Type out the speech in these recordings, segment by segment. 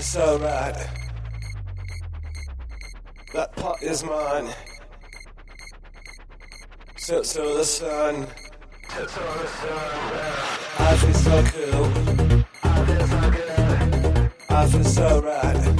is so right. That pot is mine. Sits to the sun. Sits to the sun. I feel so cool. I feel so good. I feel so right.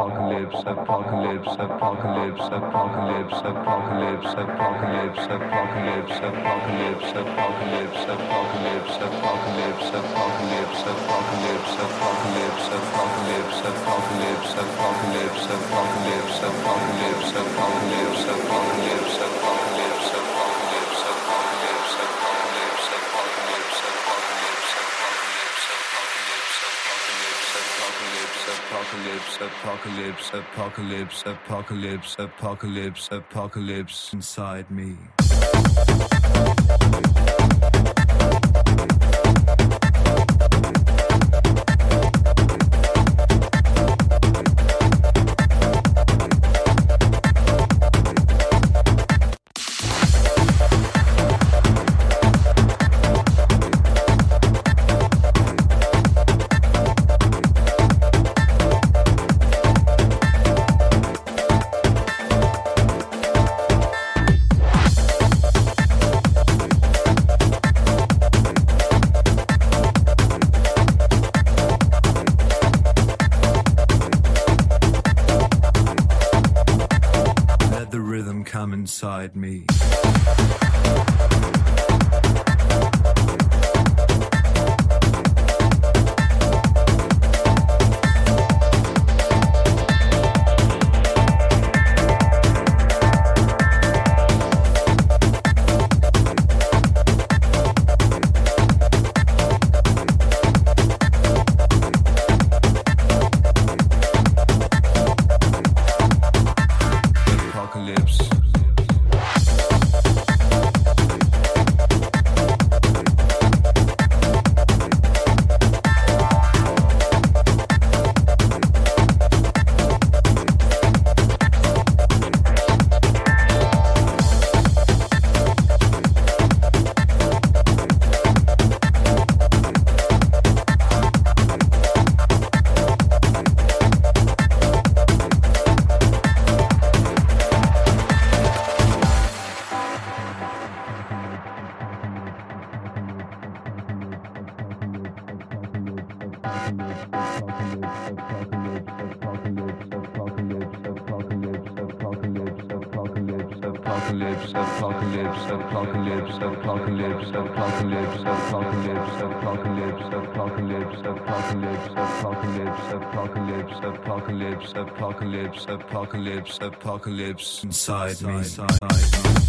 apocalypse, apocalypse, apocalypse, apocalypse, apocalypse, apocalypse, apocalypse inside me. Apocalypse, apocalypse, apocalypse apocalypse apocalypse, apocalypse, apocalypse. inside me.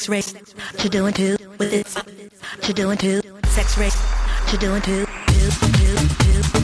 Sex race to doing two with it. To doing two sex race to doing two The